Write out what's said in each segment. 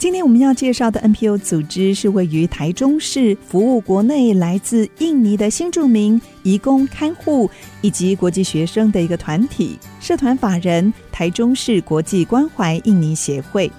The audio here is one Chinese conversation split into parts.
今天我们要介绍的 NPO 组织是位于台中市，服务国内来自印尼的新住民、移工、看护以及国际学生的一个团体。社团法人台中市国际关怀印尼协会。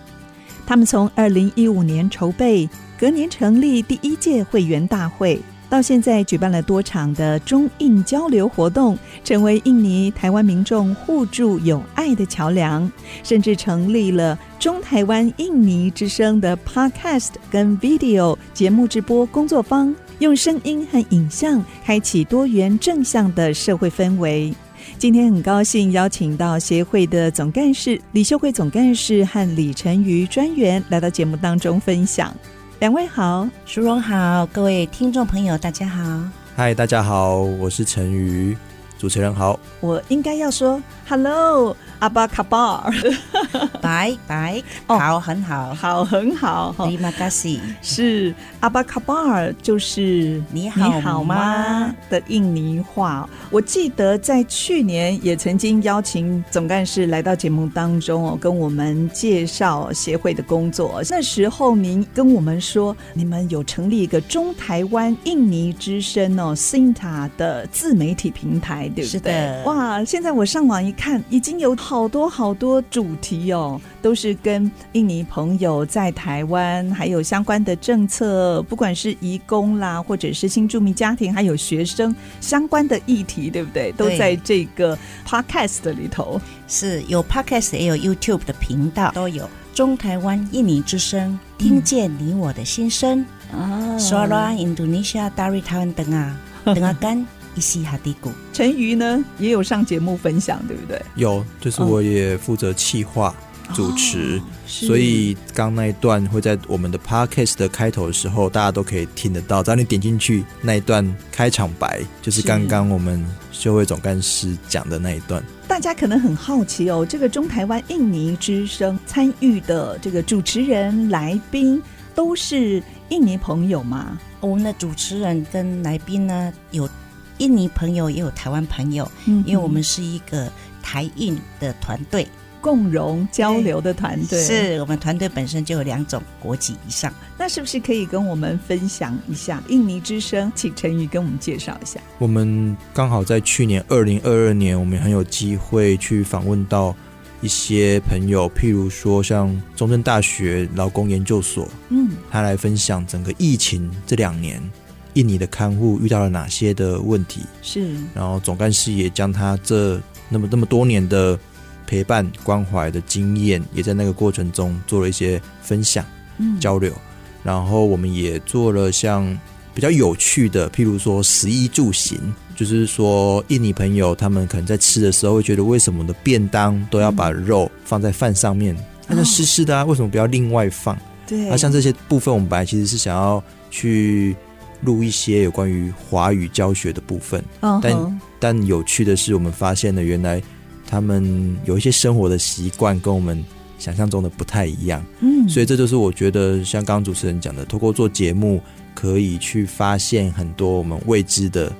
他们从二零一五年筹备，隔年成立第一届会员大会。到现在举办了多场的中印交流活动，成为印尼台湾民众互助友爱的桥梁，甚至成立了中台湾印尼之声的 Podcast 跟 Video 节目直播工作坊，用声音和影像开启多元正向的社会氛围。今天很高兴邀请到协会的总干事李秀慧总干事和李晨瑜专员来到节目当中分享。两位好，淑荣好，各位听众朋友大家好。嗨，大家好，我是陈瑜，主持人好。我应该要说 Hello。阿巴卡巴尔，拜拜，好，很好，好，很好。里马卡西是阿巴卡巴尔，就是你好，你好吗的印尼话。我记得在去年也曾经邀请总干事来到节目当中哦，跟我们介绍协会的工作。那时候您跟我们说，你们有成立一个中台湾印尼之声哦，Sinta 的自媒体平台，对不对？是的。哇，现在我上网一看，已经有。好多好多主题哦，都是跟印尼朋友在台湾，还有相关的政策，不管是移工啦，或者是新住民家庭，还有学生相关的议题，对不对？都在这个 podcast 里头。是有 podcast，也有 YouTube 的频道，都有中台湾印尼之声，听见你我的心声啊。Suara Indonesia dari Taiwan Tengah，dengarkan。一西哈迪古，陈瑜呢也有上节目分享，对不对？有，就是我也负责企划、哦、主持，哦、所以刚那一段会在我们的 podcast 的开头的时候，大家都可以听得到。只要你点进去那一段开场白，就是刚刚我们社会总干事讲的那一段。大家可能很好奇哦，这个中台湾印尼之声参与的这个主持人来宾都是印尼朋友吗？我们的主持人跟来宾呢有。印尼朋友也有台湾朋友，嗯，因为我们是一个台印的团队，共融交流的团队。是我们团队本身就有两种国籍以上。那是不是可以跟我们分享一下印尼之声？请陈宇跟我们介绍一下。我们刚好在去年二零二二年，我们很有机会去访问到一些朋友，譬如说像中正大学劳工研究所，嗯，他来分享整个疫情这两年。印尼的看护遇到了哪些的问题？是，然后总干事也将他这那么那么多年的陪伴关怀的经验，也在那个过程中做了一些分享、嗯、交流。然后我们也做了像比较有趣的，譬如说食衣住行，就是说印尼朋友他们可能在吃的时候会觉得，为什么的便当都要把肉放在饭上面？那是湿湿的啊，为什么不要另外放？对，那像这些部分，我们本来其实是想要去。录一些有关于华语教学的部分，uh-huh. 但但有趣的是，我们发现了原来他们有一些生活的习惯跟我们想象中的不太一样，嗯，所以这就是我觉得像刚刚主持人讲的，透过做节目可以去发现很多我们未知的。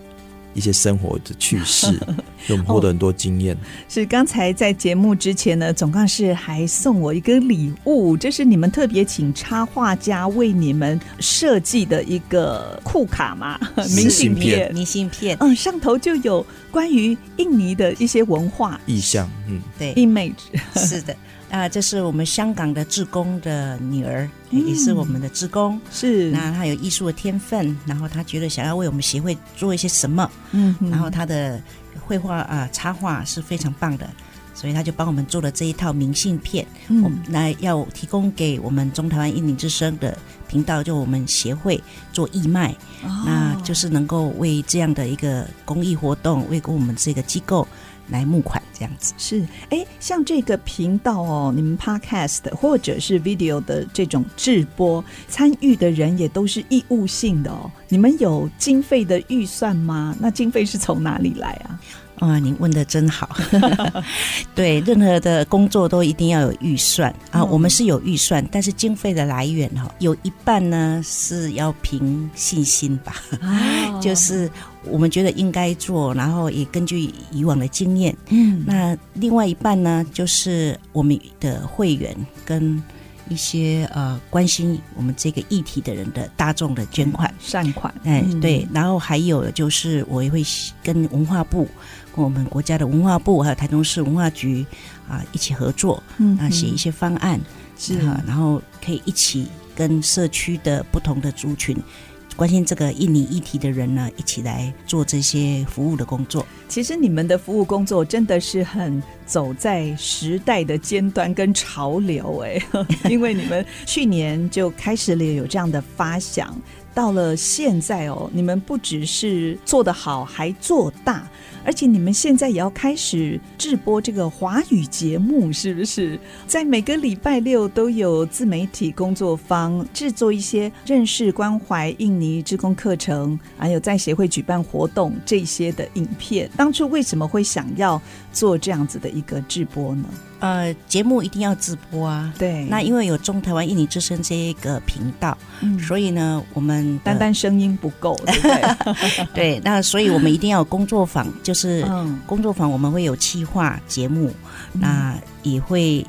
一些生活的趣事，让我们获得很多经验。哦。是刚才在节目之前呢，总干事还送我一个礼物，这是你们特别请插画家为你们设计的一个库卡嘛，明信片，明信片，嗯，上头就有关于印尼的一些文化。意象，嗯，对，image，是的。啊，这是我们香港的志工的女儿，嗯、也是我们的志工。是，那她有艺术的天分，然后她觉得想要为我们协会做一些什么，嗯，然后她的绘画啊插画是非常棒的，所以她就帮我们做了这一套明信片，嗯，我们来要提供给我们中台湾印尼之声的频道，就我们协会做义卖，哦，那就是能够为这样的一个公益活动，为我们这个机构。来募款这样子是哎，像这个频道哦，你们 Podcast 或者是 Video 的这种直播，参与的人也都是义务性的哦。你们有经费的预算吗？那经费是从哪里来啊？哇，您问的真好。对，任何的工作都一定要有预算啊。我们是有预算，但是经费的来源哈，有一半呢是要凭信心吧，就是我们觉得应该做，然后也根据以往的经验。嗯，那另外一半呢，就是我们的会员跟。一些呃关心我们这个议题的人的大众的捐款善款，哎对，然后还有就是我也会跟文化部、跟我们国家的文化部还有台中市文化局啊一起合作，嗯啊写一些方案是哈，然后可以一起跟社区的不同的族群。关心这个印尼议题的人呢，一起来做这些服务的工作。其实你们的服务工作真的是很走在时代的尖端跟潮流哎，因为你们去年就开始了有这样的发想，到了现在哦，你们不只是做得好，还做大。而且你们现在也要开始制播这个华语节目，是不是？在每个礼拜六都有自媒体工作坊制作一些认识关怀印尼职工课程，还有在协会举办活动这些的影片。当初为什么会想要做这样子的一个制播呢？呃，节目一定要直播啊。对，那因为有中台湾印尼之声这一个频道，嗯，所以呢，我们单单声音不够，对不对？对，那所以我们一定要有工作坊，就是工作坊我们会有企划节目，嗯，那也会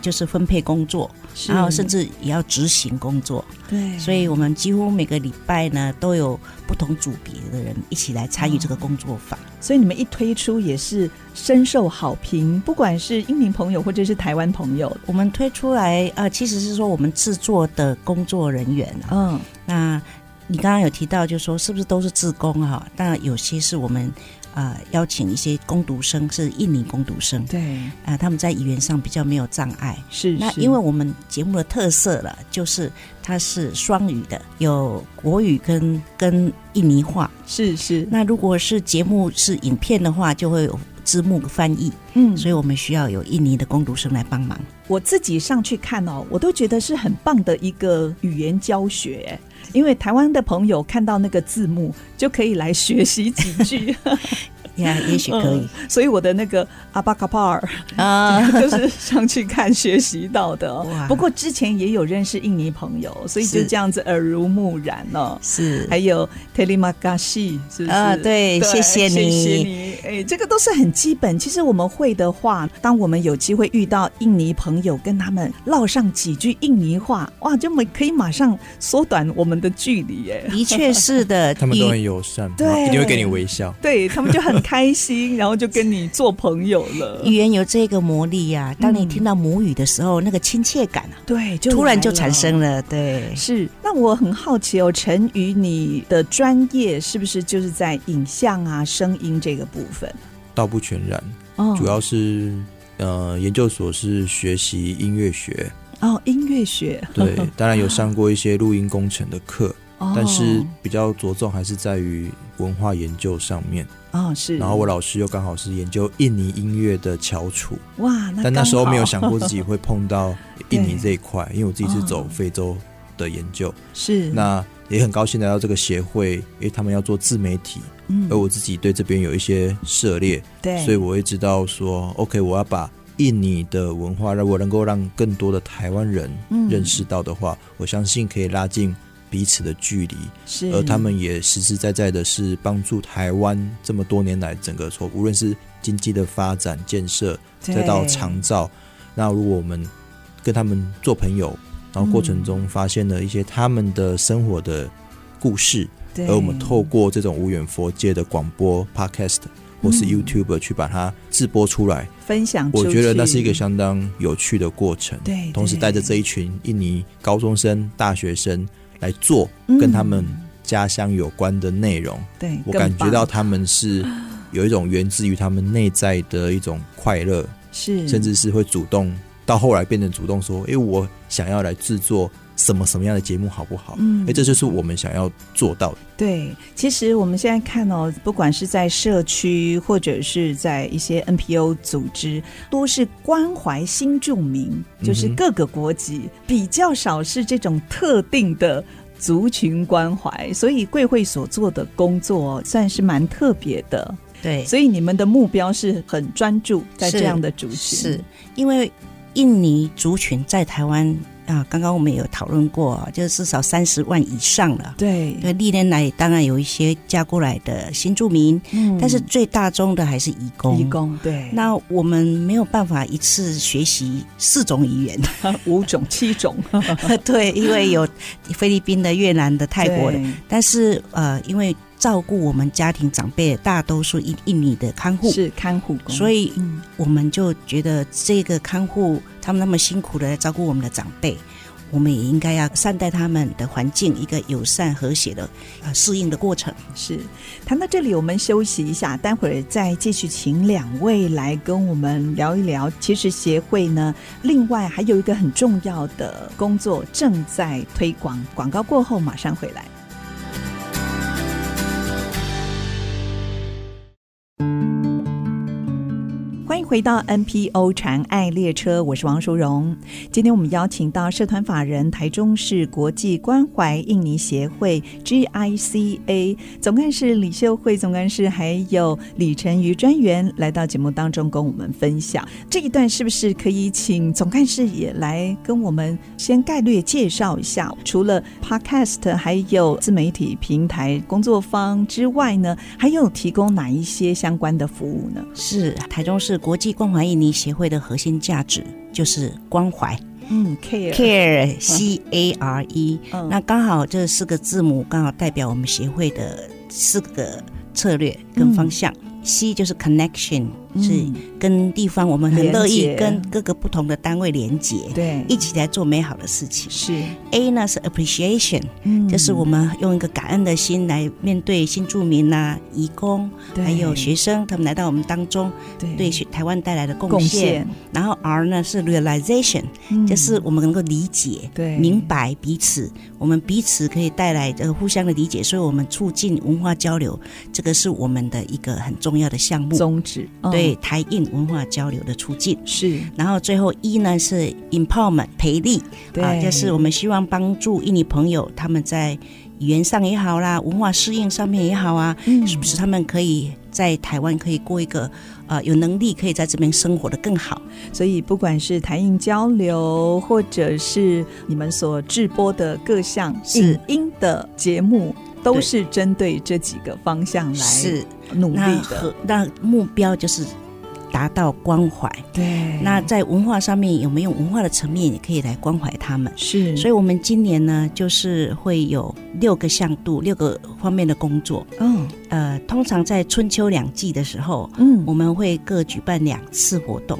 就是分配工作。然后甚至也要执行工作，对，所以我们几乎每个礼拜呢都有不同组别的人一起来参与这个工作坊。哦，所以你们一推出也是深受好评，不管是英明朋友或者是台湾朋友，我们推出来呃，其实是说我们制作的工作人员，嗯，那你刚刚有提到，就是说是不是都是自工哈？当然有些是我们。呃，邀请一些工读生，是印尼工读生，对，啊、呃，他们在语言上比较没有障碍，是，是。那因为我们节目的特色了，就是它是双语的，有国语跟跟印尼话，是是。那如果是节目是影片的话，就会有字幕翻译，嗯，所以我们需要有印尼的工读生来帮忙。我自己上去看哦，我都觉得是很棒的一个语言教学。因为台湾的朋友看到那个字幕，就可以来学习几句。呀，也许可以。所以我的那个阿巴卡帕尔啊，就是上去看学习到的。不过之前也有认识印尼朋友，所以就这样子耳濡目染了。是，还有 Terima kasih，是不是？啊，对，谢谢你，谢谢你。哎，这个都是很基本。其实我们会的话，当我们有机会遇到印尼朋友，跟他们唠上几句印尼话，哇，就没可以马上缩短我们的距离。哎，的确是的，他们都很友善，对，一定会给你微笑。对，他们就很。开心，然后就跟你做朋友了。语言有这个魔力呀、啊！当你听到母语的时候，嗯、那个亲切感啊，对，就突然就产生了。对，是。那我很好奇哦，陈宇，你的专业是不是就是在影像啊、声音这个部分？倒不全然，哦，主要是呃，研究所是学习音乐学哦，音乐学。对，当然有上过一些录音工程的课，哦、但是比较着重还是在于文化研究上面。哦，是。然后我老师又刚好是研究印尼音乐的翘楚，哇！那但那时候没有想过自己会碰到 印尼这一块，因为我自己是走非洲的研究，哦、是。那也很高兴来到这个协会，因为他们要做自媒体，嗯，而我自己对这边有一些涉猎，对，所以我会知道说，OK，我要把印尼的文化，让我能够让更多的台湾人认识到的话，嗯、我相信可以拉近。彼此的距离，是，而他们也实实在在的是帮助台湾这么多年来整个从无论是经济的发展建设，再到长照，那如果我们跟他们做朋友，然后过程中发现了一些他们的生活的故事，嗯、而我们透过这种无远佛界的广播 Podcast 或是 YouTube 去把它制播出来，分享，我觉得那是一个相当有趣的过程。对，同时带着这一群印尼高中生、大学生。来做跟他们家乡有关的内容，嗯、对，我感觉到他们是 有一种源自于他们内在的一种快乐，是，甚至是会主动到后来变成主动说，哎，我想要来制作。什么什么样的节目好不好？嗯，哎，这就是我们想要做到的。对，其实我们现在看哦，不管是在社区或者是在一些 NPO 组织，都是关怀新住民，就是各个国籍，嗯、比较少是这种特定的族群关怀。所以贵会所做的工作算是蛮特别的。对，所以你们的目标是很专注在这样的族群，是，是因为印尼族群在台湾。啊，刚刚我们有讨论过，就是至少三十万以上了。对，那，历年来当然有一些嫁过来的新住民，嗯，但是最大宗的还是移工。移工，对。那我们没有办法一次学习四种语言，五种、七种。对，因为有菲律宾的、越南的、泰国的，但是呃，因为。照顾我们家庭长辈，大多数印印尼的看护是看护工，所以我们就觉得这个看护他们那么辛苦的来照顾我们的长辈，我们也应该要善待他们的环境，一个友善和谐的呃适应的过程。是谈到这里，我们休息一下，待会儿再继续请两位来跟我们聊一聊。其实协会呢，另外还有一个很重要的工作正在推广。广告过后马上回来。回到 NPO 禅爱列车，我是王淑荣。今天我们邀请到社团法人台中市国际关怀印尼协会 GICA 总干事李秀慧总干事，还有李晨瑜专员来到节目当中跟我们分享。这一段是不是可以请总干事也来跟我们先概略介绍一下？除了 Podcast 还有自媒体平台工作方之外呢，还有提供哪一些相关的服务呢？是台中市国。国际关怀印尼协会的核心价值就是关怀，嗯，care。Care C A R E，嗯，那刚好这四个字母刚好代表我们协会的四个策略跟方向。嗯。C 就是 connection，是跟地方，我们很乐意跟各个不同的单位连接，对，一起来做美好的事情。是。A 呢是 appreciation，嗯，就是我们用一个感恩的心来面对新住民呐、移工，还有学生，他们来到我们当中，对。台湾带来的贡献。然后 R 呢是 realization，就是我们能够理解、对，明白彼此，我们彼此可以带来这个互相的理解，所以我们促进文化交流，这个是我们的一个很重。重要的项目。宗旨，对台印文化交流的促进。是，然后最后一呢是 empowerment 培力，对。啊，就是我们希望帮助印尼朋友他们在语言上也好啦，文化适应上面也好啊，嗯，是不是他们可以在台湾可以过一个呃有能力可以在这边生活的更好？所以不管是台印交流，或者是你们所制播的各项影音的节目。都是针对这几个方向来是努力的，那目标就是达到关怀。对，那在文化上面有没有文化的层面，也可以来关怀他们。是，所以我们今年呢，就是会有六个向度、六个方面的工作。嗯，呃，通常在春秋两季的时候，嗯，我们会各举办两次活动。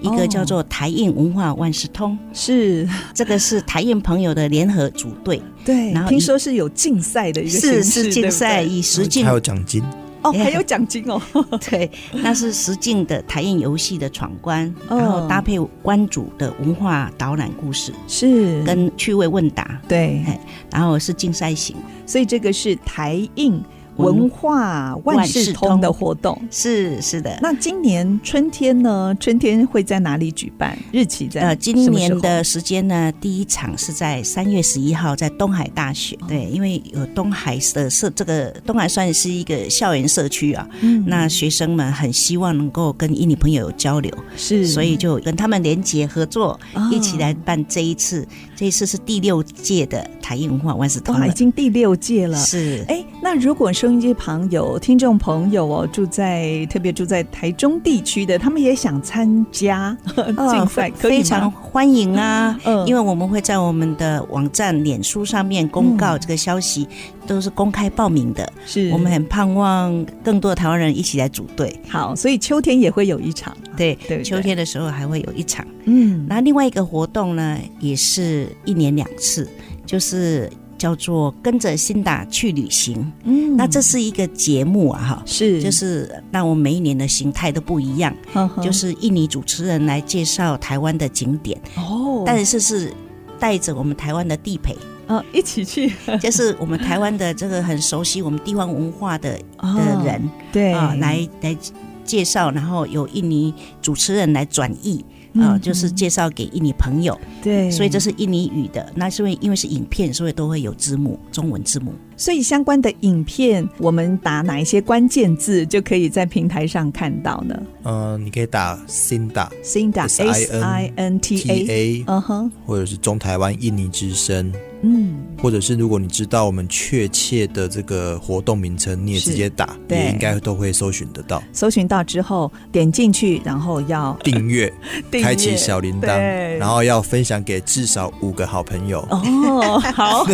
一个叫做台印文化万事通，是这个是台印朋友的联合组队，对，然后听说是有竞赛的一个是是竞赛，以实境还有奖金哦，还有奖金哦，对，那是实境的台印游戏的闯关，然后搭配关主的文化导览故事，是。跟趣味问答，对，然后是竞赛型，所以这个是台印。文化万事通的活动是是的，那今年春天呢？春天会在哪里举办？日期在呃，今年的时间呢？第一场是在三月十一号，在东海大学。对，因为有东海的社，这个东海算是一个校园社区啊。嗯，那学生们很希望能够跟印尼朋友有交流，是，所以就跟他们联结合作，一起来办这一次。这一次是第六届的台印文化万事通，已经第六届了。是，哎，那如果收音机旁有听众朋友哦，住在特别住在台中地区的，他们也想参加竞 赛，可以非常欢迎啊！嗯，因为我们会在我们的网站、脸书上面公告这个消息，都是公开报名的。是我们很盼望更多的台湾人一起来组队。好，所以秋天也会有一场，对对，秋天的时候还会有一场。嗯，那另外一个活动呢，也是一年两次，就是叫做跟着辛达去旅行。嗯，那这是一个节目啊，哈，是，就是那我们每一年的形态都不一样，呵呵就是印尼主持人来介绍台湾的景点哦，但是是带着我们台湾的地陪，呃，一起去，就是我们台湾的这个很熟悉我们地方文化的的人，对啊，来来。介绍，然后由印尼主持人来转译。啊、呃，就是介绍给印尼朋友，对，所以这是印尼语的。那是因为因为是影片，所以都会有字幕，中文字幕。所以相关的影片，我们打哪一些关键字就可以在平台上看到呢？嗯、呃，你可以打 Sinta，Sinta，S I N T A，嗯哼，或者是中台湾印尼之声。嗯，或者是如果你知道我们确切的这个活动名称，你也直接打，也应该都会搜寻得到。搜寻到之后点进去，然后要订阅，开启小铃铛，然后要分享给至少五个好朋友。哦，好，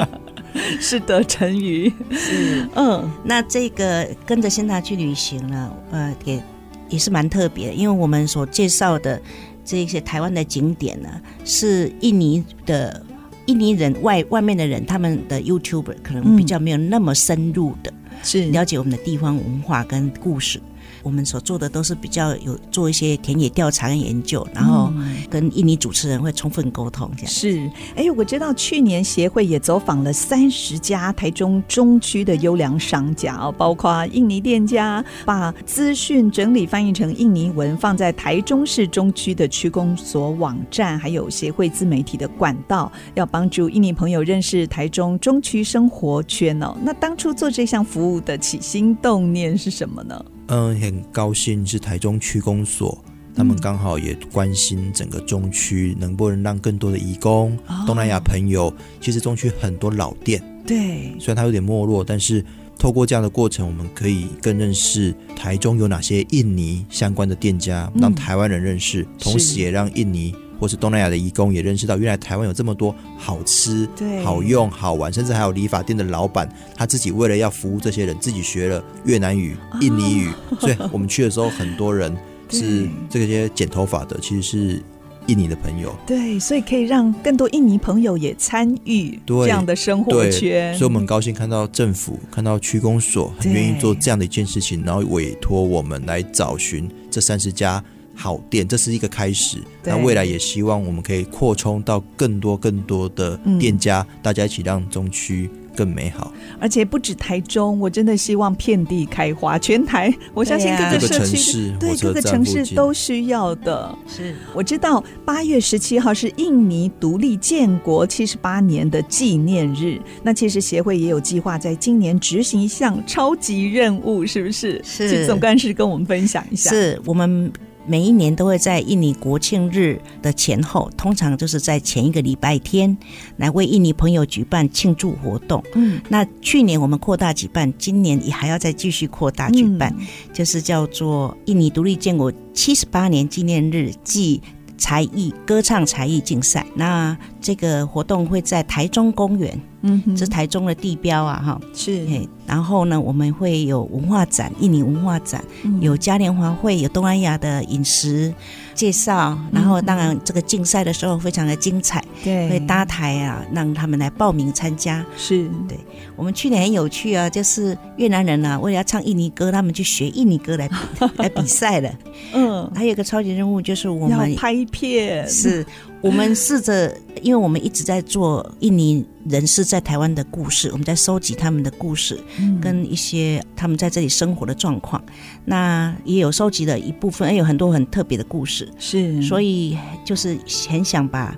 是的成语。是，嗯，那这个跟着 Sinta 去旅行呢，呃，也也是蛮特别，因为我们所介绍的这些台湾的景点呢，是印尼的。印尼人外外面的人，他们的 YouTuber 可能比较没有那么深入的，是了解我们的地方文化跟故事。我们所做的都是比较有做一些田野调查跟研究，然后跟印尼主持人会充分沟通。这样是，哎，我知道去年协会也走访了三十家台中中区的优良商家哦，包括印尼店家，把资讯整理翻译成印尼文，放在台中市中区的区公所网站，还有协会自媒体的管道，要帮助印尼朋友认识台中中区生活圈哦。那当初做这项服务的起心动念是什么呢？嗯，很高兴是台中区公所，他们刚好也关心整个中区，能不能让更多的移工、哦、东南亚朋友，其实中区很多老店，对，虽然它有点没落，但是透过这样的过程，我们可以更认识台中有哪些印尼相关的店家，让台湾人认识，嗯、同时也让印尼。或是东南亚的移工也认识到，原来台湾有这么多好吃、好用、好玩，甚至还有理发店的老板，他自己为了要服务这些人，自己学了越南语、印尼语。哦、所以我们去的时候，很多人是这些剪头发的，其实是印尼的朋友。对，所以可以让更多印尼朋友也参与这样的生活圈。所以我们很高兴看到政府、看到区公所很愿意做这样的一件事情，然后委托我们来找寻这三十家。好店，这是一个开始。那未来也希望我们可以扩充到更多更多的店家，嗯、大家一起让中区更美好。而且不止台中，我真的希望遍地开花，全台。我相信各个社区对各个城市都需要的。是，我知道八月十七号是印尼独立建国七十八年的纪念日。那其实协会也有计划在今年执行一项超级任务，是不是？是，请总干事跟我们分享一下。是我们。每一年都会在印尼国庆日的前后，通常就是在前一个礼拜天，来为印尼朋友举办庆祝活动。嗯，那去年我们扩大举办，今年也还要再继续扩大举办，嗯、就是叫做印尼独立建国七十八年纪念日暨才艺歌唱才艺竞赛。那这个活动会在台中公园。嗯，这是台中的地标啊，哈，是。然后呢，我们会有文化展，印尼文化展，嗯、有嘉年华会，有东南亚的饮食介绍。然后，当然这个竞赛的时候非常的精彩，对，会搭台啊，让他们来报名参加。是，对。我们去年很有趣啊，就是越南人啊，为了要唱印尼歌，他们去学印尼歌来 来比赛了。嗯，还有一个超级任务就是我们要拍片，是。我们试着，因为我们一直在做印尼人士在台湾的故事，我们在收集他们的故事，跟一些他们在这里生活的状况。那也有收集了一部分，也有很多很特别的故事。是，所以就是很想把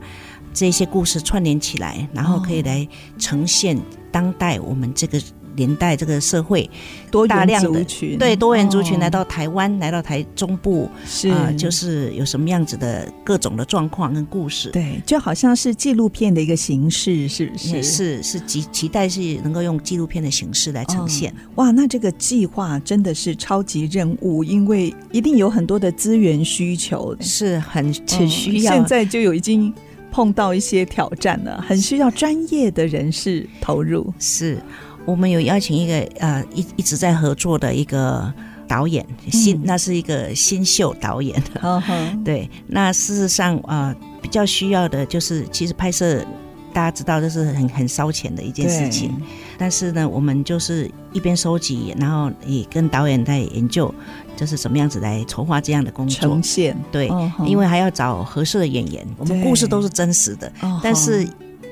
这些故事串联起来，然后可以来呈现当代我们这个。连带这个社会多大量的群，对多元族群来到台湾，哦、来到台中部是啊、呃，就是有什么样子的各种的状况跟故事，对，就好像是纪录片的一个形式，是不是？是是期期待是能够用纪录片的形式来呈现。哦、哇，那这个计划真的是超级任务，因为一定有很多的资源需求，是很很需要、嗯。现在就有已经碰到一些挑战了，很需要专业的人士投入，是。我们有邀请一个呃一一直在合作的一个导演，新、嗯、那是一个新秀导演。哦、对，那事实上啊、呃，比较需要的就是，其实拍摄大家知道这是很很烧钱的一件事情。但是呢，我们就是一边收集，然后也跟导演在研究，就是怎么样子来筹划这样的工作。呈现。对，哦、因为还要找合适的演员。我们故事都是真实的，但是。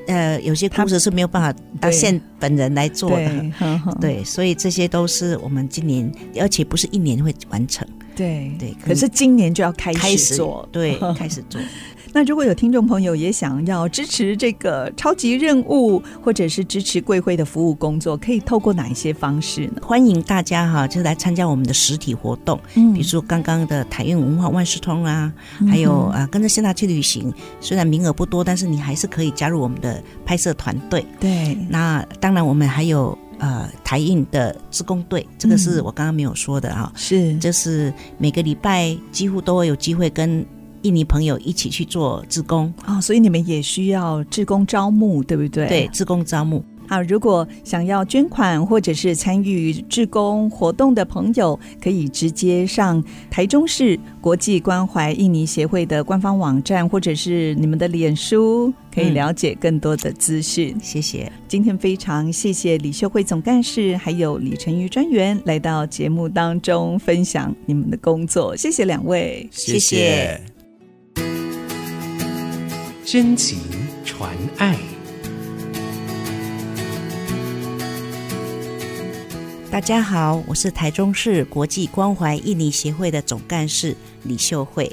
呃，有些故事是没有办法到现本人来做的，对，呵呵。对，所以这些都是我们今年，而且不是一年会完成，对对，可是今年就要开始做，始对，开始做。那如果有听众朋友也想要支持这个超级任务，或者是支持贵会的服务工作，可以透过哪一些方式呢？欢迎大家哈，就来参加我们的实体活动，嗯，比如说刚刚的台运文化万事通啊，嗯、还有啊，跟着谢娜去旅行，虽然名额不多，但是你还是可以加入我们的拍摄团队。对，那当然我们还有呃台运的志工队，这个是我刚刚没有说的啊，是，就是每个礼拜几乎都会有机会跟。印尼朋友一起去做志工哦，所以你们也需要志工招募，对不对？对，志工招募。好，如果想要捐款或者是参与志工活动的朋友，可以直接上台中市国际关怀印尼协会的官方网站，或者是你们的脸书，可以了解更多的资讯。嗯，谢谢。今天非常谢谢李秀慧总干事，还有李成瑜专员来到节目当中分享你们的工作，谢谢两位，谢谢。真情传爱。大家好，我是台中市国际关怀印尼协会的总干事李秀慧，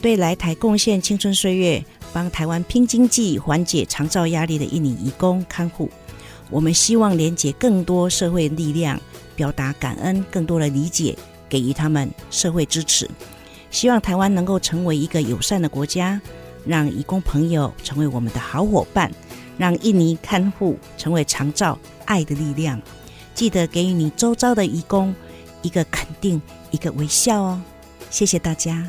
对来台贡献青春岁月、帮台湾拼经济、缓解长照压力的印尼移工看护，我们希望连结更多社会力量，表达感恩，更多的理解，给予他们社会支持，希望台湾能够成为一个友善的国家。让义工朋友成为我们的好伙伴，让印尼看护成为长照爱的力量。记得给予你周遭的义工一个肯定，一个微笑哦。谢谢大家。